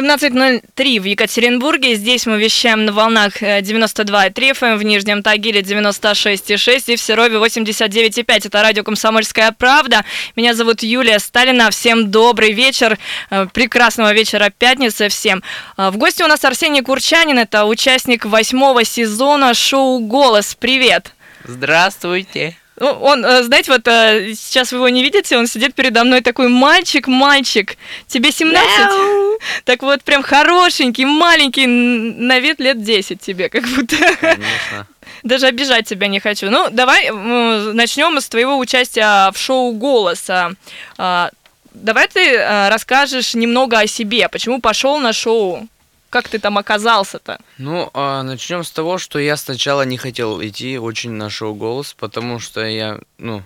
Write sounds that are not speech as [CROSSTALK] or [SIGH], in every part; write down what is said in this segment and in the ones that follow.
17.03 в Екатеринбурге. Здесь мы вещаем на волнах 92,3 FM, в Нижнем Тагиле 96,6 и в Серове 89,5. Это радио «Комсомольская правда». Меня зовут Юлия Сталина. Всем добрый вечер, э, прекрасного вечера пятницы всем. Э, в гости у нас Арсений Курчанин, это участник восьмого сезона шоу «Голос». Привет! Здравствуйте! Ну, он, э, знаете, вот э, сейчас вы его не видите, он сидит передо мной такой мальчик, мальчик, тебе 17? Мяу. Так вот, прям хорошенький, маленький, на вид лет 10 тебе, как будто. Конечно. [LAUGHS] Даже обижать тебя не хочу. Ну, давай начнем с твоего участия в шоу «Голоса». А, давай ты э, расскажешь немного о себе, почему пошел на шоу. Как ты там оказался-то? Ну, а, начнем с того, что я сначала не хотел идти очень на шоу «Голос», потому что я, ну,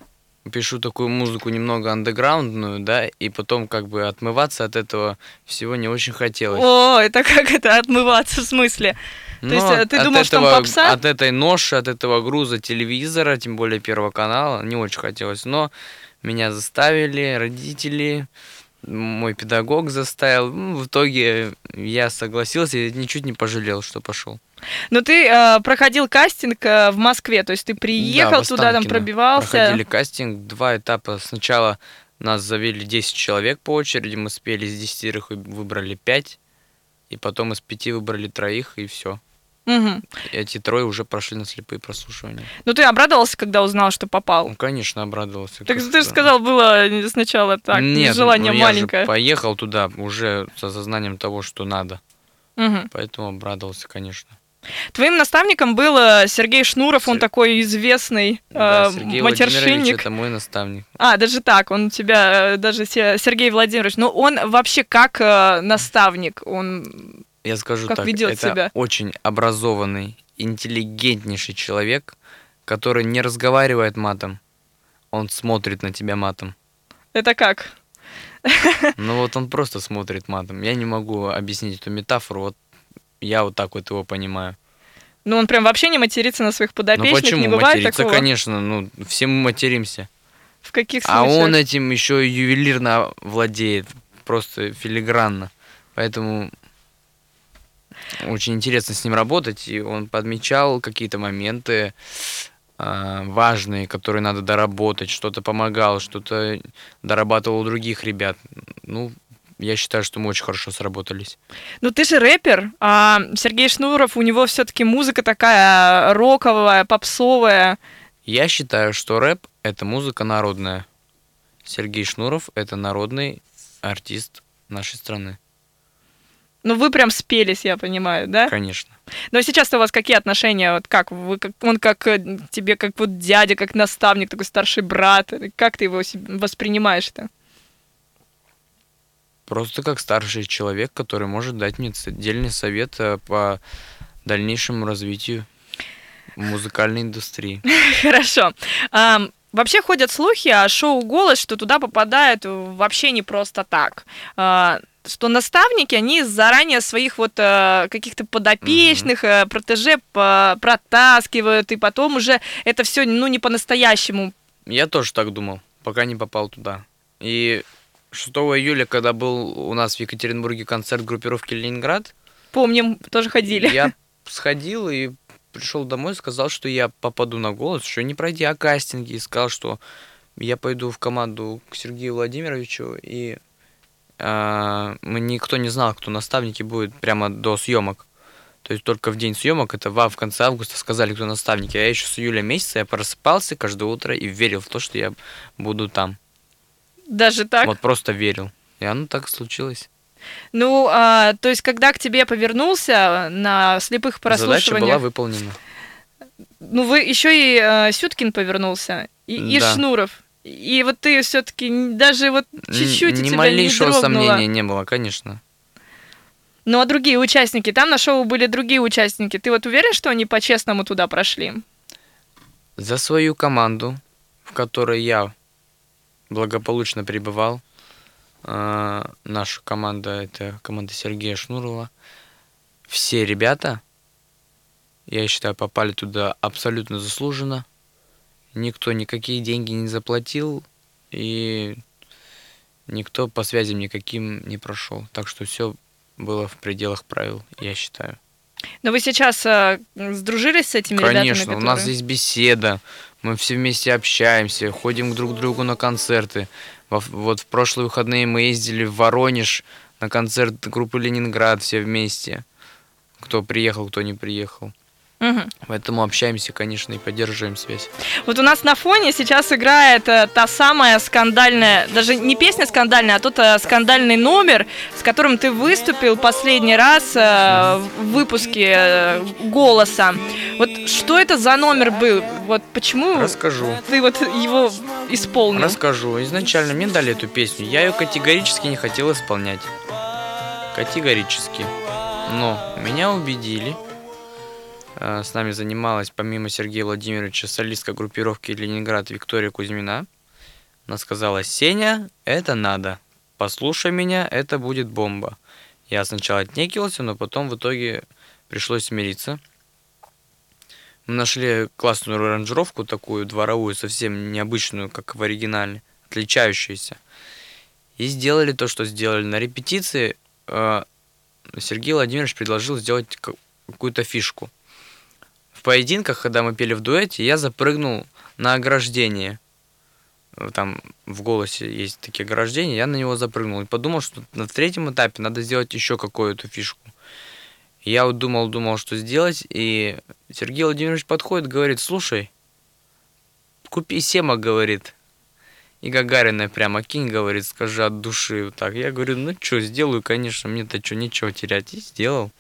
пишу такую музыку немного андеграундную, да, и потом как бы отмываться от этого всего не очень хотелось. О, это как это отмываться в смысле? То Но есть э, ты думал, что там попса? От этой ноши, от этого груза телевизора, тем более Первого канала, не очень хотелось. Но меня заставили родители, мой педагог заставил. Ну, в итоге я согласился и ничуть не пожалел, что пошел. Но ты э, проходил кастинг э, в Москве, то есть ты приехал да, туда, там пробивался. Проходили кастинг, два этапа. Сначала нас завели 10 человек по очереди, мы спели из 10 выбрали 5, и потом из 5 выбрали троих, и все. Угу. Эти трое уже прошли на слепые прослушивания. Ну ты обрадовался, когда узнал, что попал? Ну, конечно, обрадовался. Так ты же сказал, было сначала так, Нет, желание ну, маленькое. Я же поехал туда уже с осознанием того, что надо. Угу. Поэтому обрадовался, конечно. Твоим наставником был э, Сергей Шнуров, он такой известный да, э, Сергей матершинник. это мой наставник. А, даже так, он у тебя, э, даже Сергей Владимирович, ну он вообще как э, наставник, он я скажу как так, ведет это себя? очень образованный, интеллигентнейший человек, который не разговаривает матом, он смотрит на тебя матом. Это как? Ну вот он просто смотрит матом. Я не могу объяснить эту метафору, вот я вот так вот его понимаю. Ну он прям вообще не матерится на своих подопечных, ну почему не бывает материться? такого? конечно, ну все мы материмся. В каких случаях? А он этим еще ювелирно владеет, просто филигранно. Поэтому очень интересно с ним работать, и он подмечал какие-то моменты э, важные, которые надо доработать, что-то помогал, что-то дорабатывал у других ребят. Ну, я считаю, что мы очень хорошо сработались. Ну ты же рэпер, а Сергей Шнуров, у него все-таки музыка такая роковая, попсовая. Я считаю, что рэп — это музыка народная. Сергей Шнуров — это народный артист нашей страны. Ну, вы прям спелись, я понимаю, да? Конечно. Но сейчас у вас какие отношения? Вот как вы, как, он как э, тебе, как вот дядя, как наставник, такой старший брат. Как ты его воспринимаешь-то? Просто как старший человек, который может дать мне отдельный совет э, по дальнейшему развитию музыкальной индустрии. [LAUGHS] Хорошо. Вообще ходят слухи о шоу «Голос», что туда попадают вообще не просто так. А, что наставники, они заранее своих вот э, каких-то подопечных, э, протеже протаскивают, и потом уже это все, ну, не по-настоящему. Я тоже так думал, пока не попал туда. И 6 июля, когда был у нас в Екатеринбурге концерт группировки «Ленинград», Помним, тоже ходили. Я [LAUGHS] сходил и пришел домой, сказал, что я попаду на голос, что не пройдя кастинги, и сказал, что я пойду в команду к Сергею Владимировичу, и мы никто не знал, кто наставники будет прямо до съемок. То есть только в день съемок, это в, конце августа сказали, кто наставники. А я еще с июля месяца я просыпался каждое утро и верил в то, что я буду там. Даже так? Вот просто верил. И оно так случилось. Ну, а, то есть, когда к тебе повернулся на слепых прослушиваниях... Задача была выполнена. Ну, вы еще и э, Сюткин повернулся, и, да. и Шнуров. И вот ты все-таки даже вот чуть-чуть Ни тебя малейшего не сомнения не было, конечно. Ну а другие участники, там на шоу были другие участники. Ты вот уверен, что они по-честному туда прошли? За свою команду, в которой я благополучно пребывал, э, наша команда это команда Сергея Шнурова, все ребята, я считаю, попали туда абсолютно заслуженно никто никакие деньги не заплатил, и никто по связям никаким не прошел. Так что все было в пределах правил, я считаю. Но вы сейчас э, сдружились с этими ребятами, Конечно, которые... у нас есть беседа, мы все вместе общаемся, ходим друг к другу на концерты. Во- вот в прошлые выходные мы ездили в Воронеж на концерт группы Ленинград все вместе. Кто приехал, кто не приехал. Мгм. Поэтому общаемся, конечно, и поддерживаем связь. Вот у нас на фоне сейчас играет э, та самая скандальная, даже не песня скандальная, а тот э, скандальный номер, с которым ты выступил последний раз э, в выпуске «Голоса». Вот что это за номер был? Вот почему Расскажу. ты вот его исполнил? Расскажу. Изначально мне дали эту песню. Я ее категорически не хотел исполнять. Категорически. Но меня убедили. Э, С нами занималась, помимо Сергея Владимировича, солистка группировки Ленинград Виктория Кузьмина. Она сказала, Сеня, это надо. Послушай меня, это будет бомба. Я сначала отнекивался, но потом в итоге пришлось смириться. Мы нашли классную аранжировку такую дворовую, совсем необычную, как в оригинале, отличающуюся. И сделали то, что сделали. На репетиции э, Сергей Владимирович предложил сделать ка- какую-то фишку. Поединках, когда мы пели в дуэте, я запрыгнул на ограждение. Там в голосе есть такие ограждения, я на него запрыгнул и подумал, что на третьем этапе надо сделать еще какую-то фишку. Я вот думал, думал, что сделать, и Сергей Владимирович подходит, говорит, слушай, купи Сема, говорит, и Гагарина прямо кинь, говорит, скажи от души так. Я говорю, ну что, сделаю, конечно, мне-то что, нечего терять. И сделал.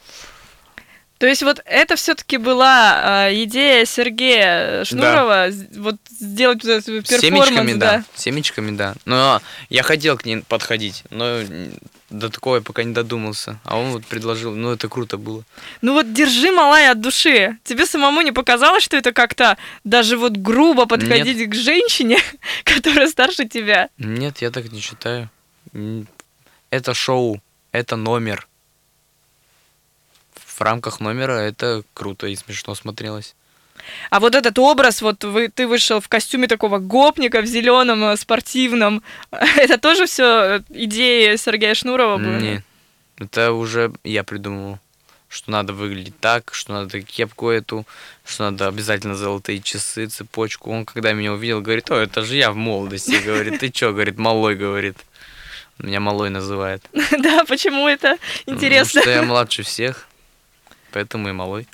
То есть вот это все-таки была э, идея Сергея Шнурова, с- вот сделать вот этот перформанс, семечками, да. да. Семечками, да. Но я хотел к ней подходить, но до такого я пока не додумался. А он вот предложил, ну это круто было. Ну вот держи, малая, от души. Тебе самому не показалось, что это как-то даже вот грубо подходить к женщине, [LAUGHS] которая старше тебя? Нет, я так не считаю. Это шоу, это номер. В рамках номера это круто и смешно смотрелось. А вот этот образ, вот вы, ты вышел в костюме такого гопника в зеленом спортивном, [LAUGHS] это тоже все идеи Сергея Шнурова были? Не, это уже я придумал, что надо выглядеть так, что надо кепку эту, что надо обязательно золотые часы, цепочку. Он когда меня увидел, говорит, о, это же я в молодости, [LAUGHS] говорит, ты чё, говорит, малой, говорит. Меня малой называет. [LAUGHS] Да, почему это интересно? Что я младше всех, поэтому и малой.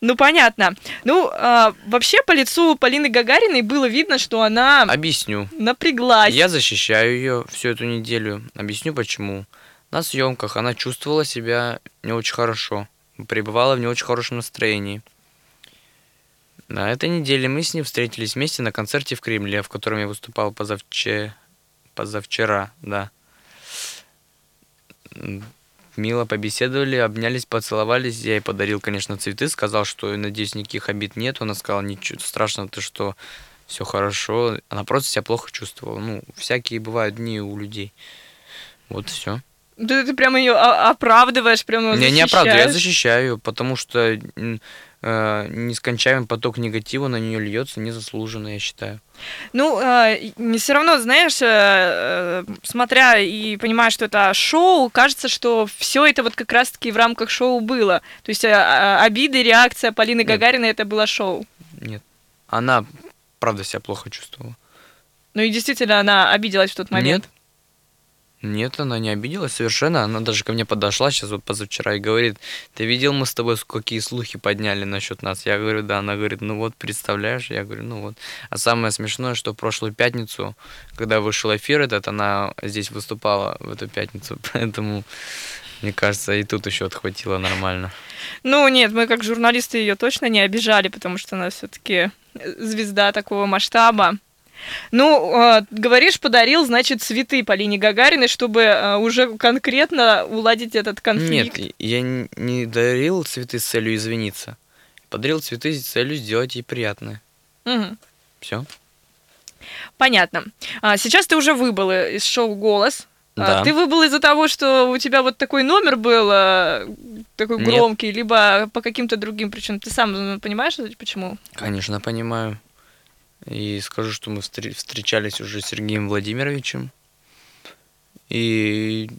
Ну, понятно. Ну, а, вообще по лицу Полины Гагариной было видно, что она Объясню. напряглась. Я защищаю ее всю эту неделю. Объясню почему. На съемках она чувствовала себя не очень хорошо, пребывала в не очень хорошем настроении. На этой неделе мы с ней встретились вместе на концерте в Кремле, в котором я выступал позавче... позавчера, да. Мило побеседовали, обнялись, поцеловались. Я ей подарил, конечно, цветы, сказал, что, надеюсь, никаких обид нет. Она сказала, ничего страшного, ты что, все хорошо. Она просто себя плохо чувствовала. Ну, всякие бывают дни у людей. Вот все. Ты, ты прямо ее оправдываешь, прямо Я не оправдываю, я защищаю, потому что нескончаемый поток негатива на нее льется незаслуженно, я считаю. Ну, э, не все равно, знаешь, э, э, смотря и понимая, что это шоу, кажется, что все это вот как раз-таки в рамках шоу было. То есть э, э, обиды, реакция Полины Нет. Гагариной это было шоу. Нет. Она, правда, себя плохо чувствовала. Ну и действительно, она обиделась в тот момент. Нет. Нет, она не обиделась совершенно. Она даже ко мне подошла сейчас вот позавчера и говорит, ты видел, мы с тобой какие слухи подняли насчет нас? Я говорю, да. Она говорит, ну вот, представляешь? Я говорю, ну вот. А самое смешное, что прошлую пятницу, когда вышел эфир этот, она здесь выступала в эту пятницу, [LAUGHS] поэтому, мне кажется, и тут еще отхватило нормально. Ну нет, мы как журналисты ее точно не обижали, потому что она все-таки звезда такого масштаба. Ну, э, говоришь, подарил, значит, цветы Полине Гагариной, чтобы э, уже конкретно уладить этот конфликт. Нет, я не дарил цветы с целью извиниться. Подарил цветы с целью сделать ей приятное. Мгм. Все. Понятно. А, сейчас ты уже выбыл из шоу «Голос». А, Да. Ты выбыл из-за того, что у тебя вот такой номер был, а, такой Нет. громкий, либо по каким-то другим причинам. Ты сам понимаешь, почему? Конечно, понимаю. И скажу, что мы встр- встречались уже с Сергеем Владимировичем. И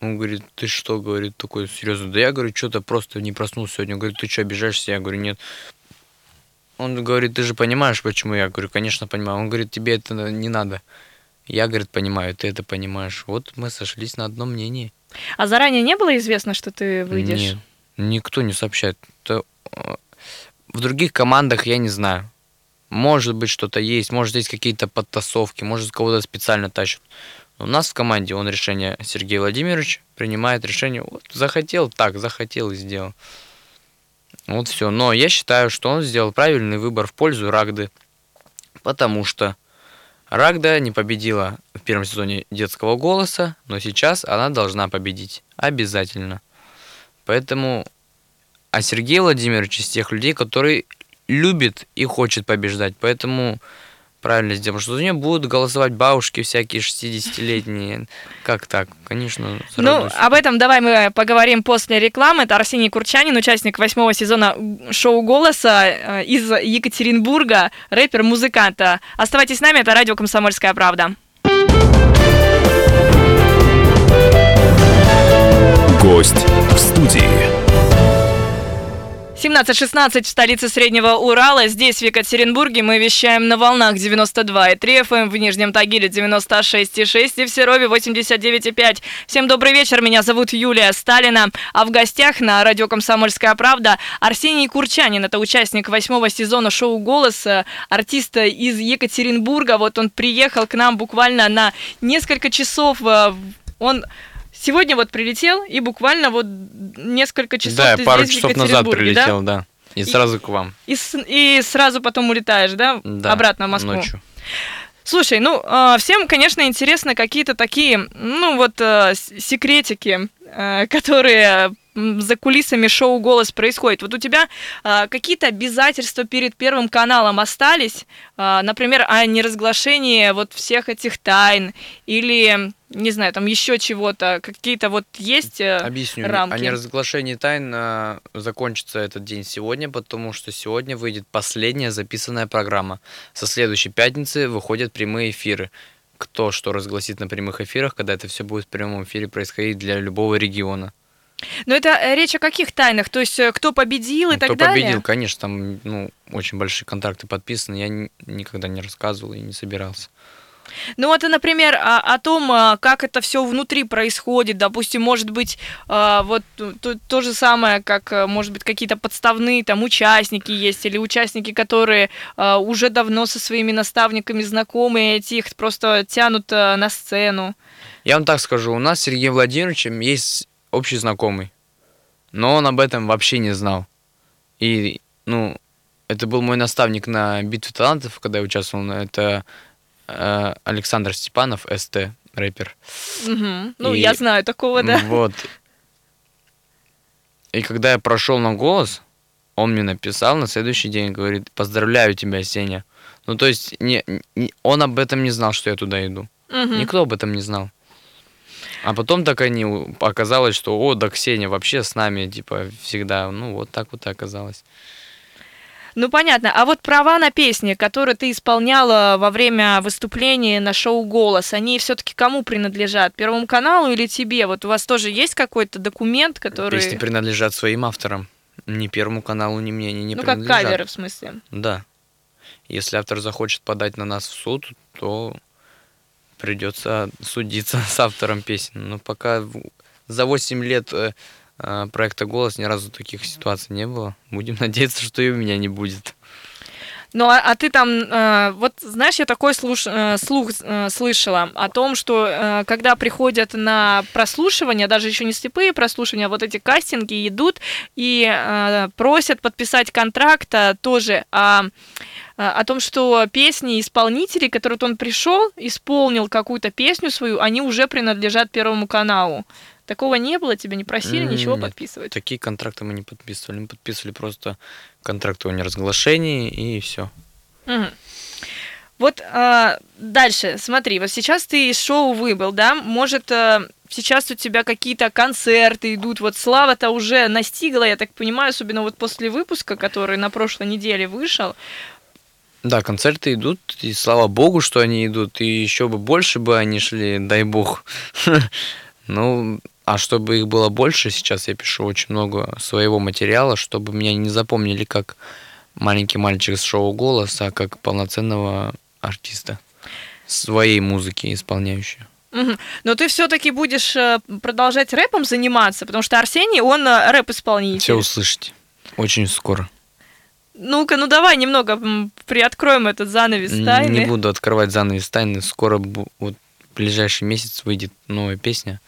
Он говорит, ты что, говорит, такой серьезно. Да я, говорю, что-то просто не проснулся сегодня. Он говорит, ты что, обижаешься? Я говорю, нет. Он говорит, ты же понимаешь, почему? Я говорю, конечно, понимаю. Он говорит, тебе это не надо. Я, говорит, понимаю, ты это понимаешь. Вот мы сошлись на одном мнении. А заранее не было известно, что ты выйдешь? Нет, никто не сообщает. Это... Э, в других командах я не знаю. Может быть, что-то есть, может, есть какие-то подтасовки, может, кого-то специально тащат. У нас в команде он решение, Сергей Владимирович, принимает решение, вот, захотел так, захотел и сделал. Вот все. Но я считаю, что он сделал правильный выбор в пользу Рагды, потому что Рагда не победила в первом сезоне детского голоса, но сейчас она должна победить. Обязательно. Поэтому... А Сергей Владимирович из тех людей, который любит и хочет побеждать. Поэтому правильно сделал, что за нее будут голосовать бабушки всякие 60-летние. Как так? Конечно, Ну, об этом давай мы поговорим после рекламы. Это Арсений Курчанин, участник восьмого сезона шоу «Голоса» э, из Екатеринбурга, рэпер, музыкант. Оставайтесь с нами, это радио «Комсомольская правда». Гость в студии. 17.16 в столице Среднего Урала. Здесь, в Екатеринбурге, мы вещаем на волнах 92,3 FM, эм, в Нижнем Тагиле 96,6 и в Серове 89,5. Всем добрый вечер, меня зовут Юлия Сталина. А в гостях на радио «Комсомольская правда» Арсений Курчанин. Это участник восьмого сезона шоу «Голос», артиста из Екатеринбурга. Вот он приехал к нам буквально на несколько часов. Э, он Сегодня вот прилетел, и буквально вот несколько часов да, ты пару здесь, часов назад прилетел, да? да. И, и сразу к вам. И, и сразу потом улетаешь, да? Да. Обратно в Москву. Ночью. Слушай, ну, а, всем, конечно, интересно какие-то такие, ну, вот, э, секретики, э, которые за кулисами шоу «Голос» происходит. Вот у тебя а, какие-то обязательства перед Первым каналом остались? А, например, о неразглашении вот всех этих тайн или, не знаю, там еще чего-то, какие-то вот есть э, Объясню. рамки? О неразглашении тайн а, закончится этот день сегодня, потому что сегодня выйдет последняя записанная программа. Со следующей пятницы выходят прямые эфиры кто что разгласит на прямых эфирах, когда это все будет в прямом эфире происходить для любого региона. Но это э, речь о каких тайнах? То есть э, кто победил и ну, так кто далее? Кто победил, конечно, там ну, очень большие контракты подписаны. Я ни, никогда не рассказывал и не собирался. Ну вот, например, о, о том, а, как это все внутри происходит. Допустим, может быть, а, вот то, то же самое, как, э, может быть, какие-то подставные там участники есть, или участники, которые а, уже давно со своими наставниками знакомы, эти их просто тянут на сцену. Я вам так скажу, у нас с Сергеем Владимировичем есть общий знакомый. Но он об этом вообще не знал. И, ну, это был мой наставник на битве талантов, когда я участвовал. Это э, Александр Степанов, СТ, рэпер. Угу. Ну, и, я знаю такого, да. Вот. И когда я прошел на голос, он мне написал на следующий день, говорит, поздравляю тебя, Сеня. Ну, то есть, не, не, он об этом не знал, что я туда иду. Угу. Никто об этом не знал. А потом так они оказалось, что о, да Ксения вообще с нами, типа, всегда. Ну, вот так вот и оказалось. Ну, понятно. А вот права на песни, которые ты исполняла во время выступления на шоу «Голос», они все-таки кому принадлежат? Первому каналу или тебе? Вот у вас тоже есть какой-то документ, который... Песни принадлежат своим авторам. Ни Первому каналу, ни мне они не ну, принадлежат. Ну, как каверы, в смысле? Да. Если автор захочет подать на нас в суд, то придется судиться [LAUGHS] с автором песен. Но пока за 8 лет э, проекта «Голос» ни разу таких ситуаций не было. Будем [LAUGHS] надеяться, что и у меня не будет. Ну, а, а ты там, э, вот знаешь, я такой слуш, э, слух э, слышала о том, что э, когда приходят на прослушивание, даже еще не слепые прослушивания, а вот эти кастинги идут и э, просят подписать контракт а, тоже о, а, о том, что песни исполнителей, которые вот он пришел, исполнил какую-то песню свою, они уже принадлежат Первому каналу. Такого не было, тебя не просили ничего Нет, подписывать? Такие контракты мы не подписывали. Мы подписывали просто контракт о неразглашении и все. Угу. Вот а, дальше, смотри, вот сейчас ты из шоу выбыл, да? Может, а, сейчас у тебя какие-то концерты идут, вот слава-то уже настигла, я так понимаю, особенно вот после выпуска, который на прошлой неделе вышел. Да, концерты идут, и слава богу, что они идут, и еще бы больше бы они шли, дай бог. [LAUGHS] Ну, А чтобы их было больше, сейчас я пишу очень много своего материала, чтобы меня не запомнили как маленький мальчик с шоу «Голос», а как полноценного артиста своей музыки исполняющего. Но ты все-таки будешь э, продолжать рэпом заниматься, потому что Арсений, он э, рэп-исполнитель. Все услышите. Очень скоро. Ну-ка, ну давай немного приоткроем этот занавес тайны. Не буду открывать занавес тайны. Скоро, вот в ближайший месяц выйдет новая песня.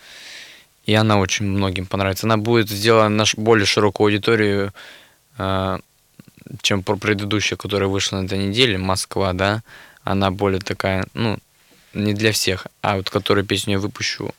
И она очень многим понравится. Она будет сделана на более широкую аудиторию, а, чем про предыдущая, которая вышла на этой неделе, Москва, да. Она более такая, ну, не для всех. А вот которую песню я выпущу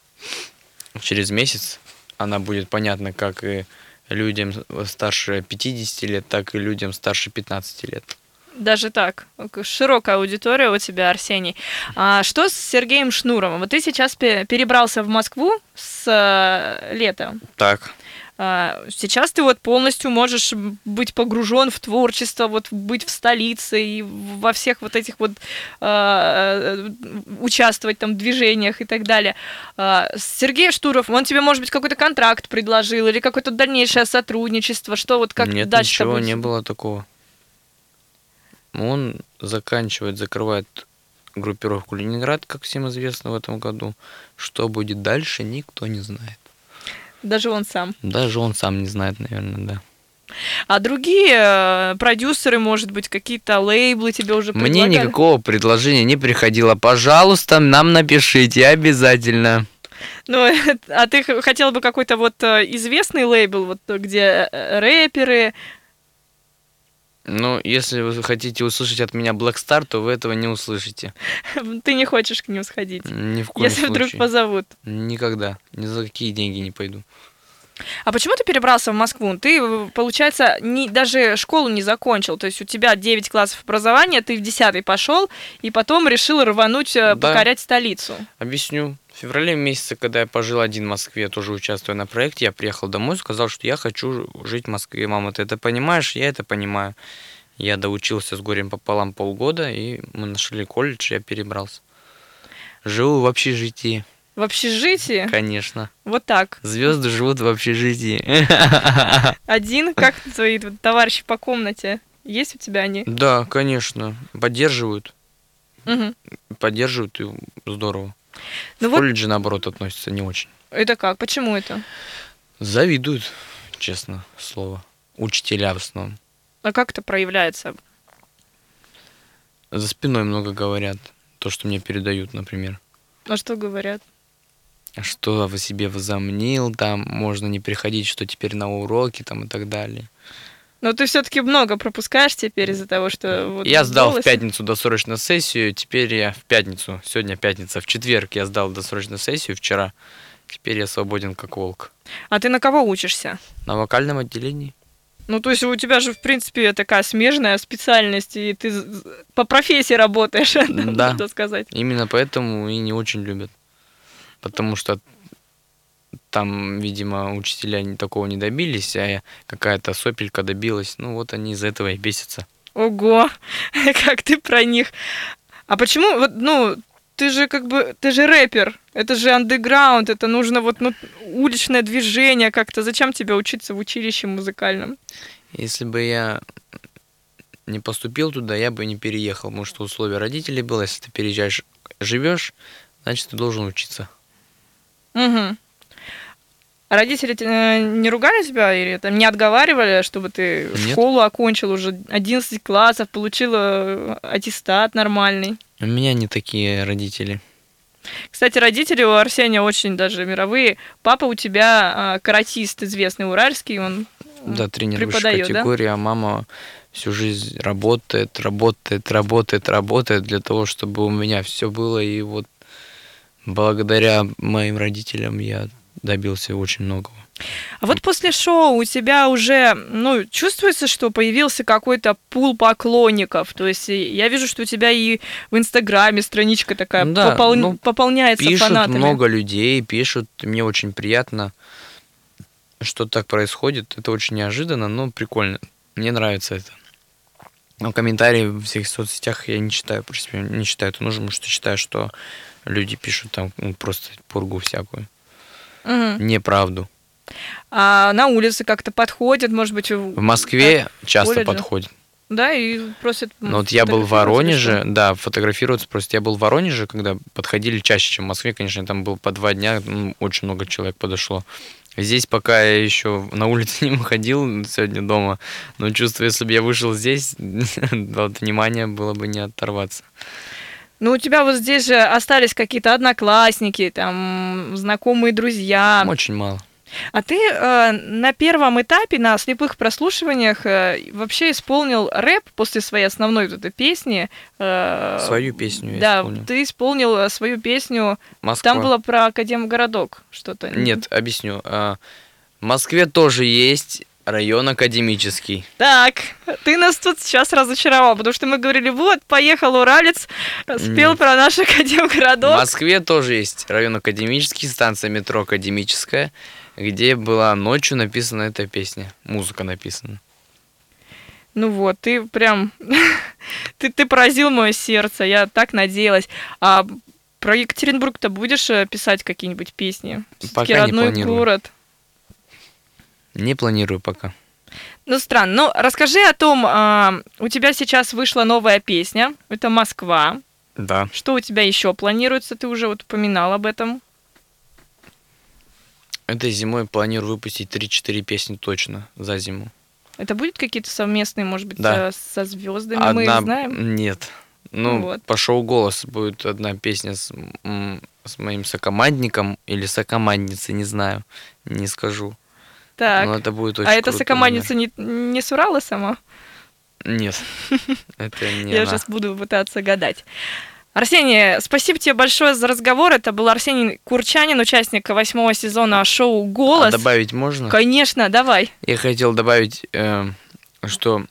через месяц, она будет понятна как и людям старше 50 лет, так и людям старше 15 лет. Даже так. Широкая аудитория у тебя, Арсений. А что с Сергеем Шнуровым? Вот ты сейчас пе- перебрался в Москву с э, лета. Так. А, Сейчас ты вот полностью можешь быть погружен в творчество, вот быть в столице и во всех вот этих вот а, э, участвовать там в движениях и так далее. А, Сергей Штуров, он тебе, может быть, какой-то контракт предложил или какое-то дальнейшее сотрудничество, что вот как Нет, дальше ничего не было такого. Он заканчивает, закрывает группировку Ленинград, как всем известно в этом году. Что будет дальше, никто не знает. Даже он сам. Даже он сам не знает, наверное, да. А другие э, продюсеры, может быть, какие-то лейблы тебе уже Мне предлагали? никакого предложения не приходило. Пожалуйста, нам напишите обязательно. Ну, [LAUGHS] а ты хотел бы какой-то вот э, известный лейбл, вот где э, рэперы, Ну, если вы хотите услышать от меня Black Star, то вы этого не услышите. [LAUGHS] ты не хочешь к ним сходить, Ни в коем если вдруг случае. позовут. Никогда. Ни за какие деньги не пойду. А почему ты перебрался в Москву? Ты, получается, не, даже школу не закончил. То есть у тебя 9 классов образования, ты в 10 пошел, и потом решил рвануть, э, Да. покорять столицу. Объясню. В феврале месяце, когда я пожил один в Москве, тоже участвуя на проекте, я приехал домой, сказал, что я хочу жить в Москве. Мама, ты это понимаешь? Я это понимаю. Я доучился с горем пополам полгода, и мы нашли колледж, я перебрался. Живу в общежитии, В общежитии? конечно. Вот так. Звезды живут в общежитии. [LAUGHS] Один, как твои товарищи по комнате? Есть у тебя они? Да, конечно. Поддерживают. Мгм. Поддерживают, и здорово. Ну В вот колледже, наоборот, относятся не очень. это как? Почему это? Завидуют, честно слово. Учителя в основном. А как это проявляется? За спиной много говорят. То, что мне передают, например. А что говорят? Что в себе возомнил, там можно не приходить, что теперь на уроки, там и так далее. Но ты все-таки много пропускаешь теперь из-за того, что вот я сдал в голосе- пятницу досрочную сессию, теперь я в пятницу, сегодня пятница, в четверг я сдал досрочную сессию вчера. Теперь я свободен как волк. А ты на кого учишься? На вокальном отделении. Ну, то есть у тебя же, в принципе, такая смежная специальность, и ты по профессии работаешь, [LAUGHS] Да. надо сказать. Именно поэтому и не очень любят. Потому что там, видимо, учителя такого не добились, а какая-то сопелька добилась. Ну вот они из-за этого и бесятся. Ого, [LAUGHS] как ты про них. А почему, вот, ну, ты же как бы, ты же рэпер, это же андеграунд, это нужно вот, ну, уличное движение как-то. Зачем тебе учиться в училище музыкальном? Если бы я не поступил туда, я бы не переехал, потому что условие родителей было, если ты переезжаешь, живешь, значит, ты должен учиться. Угу. А родители э, не ругали тебя или там не отговаривали, чтобы ты Нет. школу окончил уже 11 классов, получила э, аттестат нормальный? У меня не такие родители. Кстати, родители у Арсения очень даже мировые. Папа у тебя а, каратист известный уральский, он Да, тренер высшей преподает, да? категории, а мама всю жизнь работает, работает, работает, работает для того, чтобы у меня все было. И вот благодаря моим родителям я добился очень многого. А вот после шоу у тебя уже, ну, чувствуется, что появился какой-то пул поклонников. То есть и я вижу, что у тебя и в Инстаграме страничка такая Да, попол- ну, пополняется Пишут фанатами. много людей, пишут, мне очень приятно, что так происходит. Это очень неожиданно, но прикольно. Мне нравится это. Но комментарии в всех соцсетях я не читаю, в принципе, не считаю это нужным, потому что считаю, что люди пишут там ну, просто пургу всякую. Мгм. неправду. А на улице как-то подходят, может быть, в- В Москве часто колледже. подходят. да, и просят. Но вот я был в что? Воронеже, да, фотографироваться просто. Я был в Воронеже, когда подходили чаще, чем в Москве, конечно, там было по два дня, ну, очень много человек подошло. Здесь пока я еще на улице [LAUGHS] не выходил сегодня дома, но чувствую, если бы я вышел здесь, [LAUGHS] от внимания было бы не оторваться. Ну, у тебя вот здесь же остались какие-то одноклассники, там, знакомые друзья. Очень мало. А ты э, на первом этапе, на слепых прослушиваниях, э, вообще исполнил рэп после своей основной вот этой песни. э, Свою песню я Да, исполнил. ты исполнил э, свою песню. Москва. Там было про Академгородок что-то. Нет, объясню. А, В Москве тоже есть район академический. Так, ты нас тут сейчас разочаровал, потому что мы говорили, вот, поехал Уралец, спел Нет. про наш В Академгородок. Москве тоже есть район академический, станция метро академическая, где была ночью написана эта песня. Музыка написана. Ну вот, ты прям... [LAUGHS] ты, ты поразил мое сердце, я так надеялась. А про Екатеринбург-то будешь э, писать какие-нибудь песни? Пока не родной планирую. город. Не планирую пока. Ну, странно. Ну, расскажи о том, а, у тебя сейчас вышла новая песня, это «Москва». Да. Что у тебя еще планируется? Ты уже вот упоминал об этом. Этой зимой планирую выпустить 3-4 песни точно за зиму. Это будет какие-то совместные, может быть, Да. э, со звездами, мы Одна... знаем? Нет. Ну, Вот. по шоу «Голос» будет одна песня с, с моим сокомандником или сокомандницей, не знаю, не скажу. Так. Но это будет очень а эта сокомандница не, не с Урала сама? Нет. [LAUGHS] Это не Я сейчас буду пытаться гадать. Арсений, спасибо тебе большое за разговор. Это был Арсений Курчанин, участник восьмого сезона шоу А «Голос». добавить можно? Конечно, давай. Я хотел добавить, э, что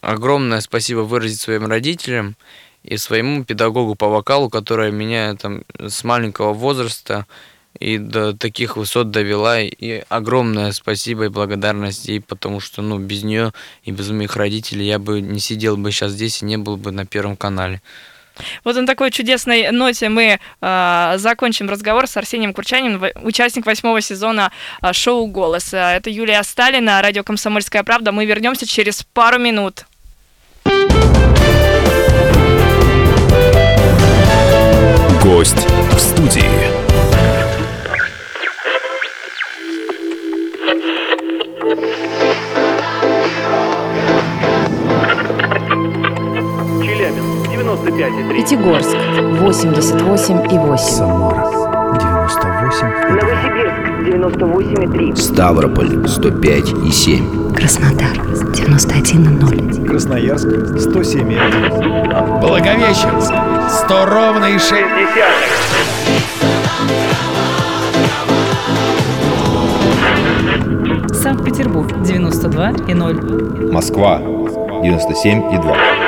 огромное спасибо выразить своим родителям и своему педагогу по вокалу, которая меня там с маленького возраста и до таких высот довела. И огромное спасибо и благодарность ей, потому что ну, без нее и без моих родителей я бы не сидел бы сейчас здесь и не был бы на Первом канале. Вот на такой чудесной ноте мы э, закончим разговор с Арсением Курчаниным, участник восьмого сезона э, шоу «Голос». Э, Это Юлия Сталина, радио «Комсомольская правда». Мы вернемся через пару минут. Гость в студии. 95,3. Пятигорск 88,8. Самара 98 Новосибирск 98,3. Ставрополь 105 и 7. Краснодар 91,0. Красноярск 107,1 Благовещенск 100 ровно и 6. Санкт-Петербург 92,0. Москва 97,2.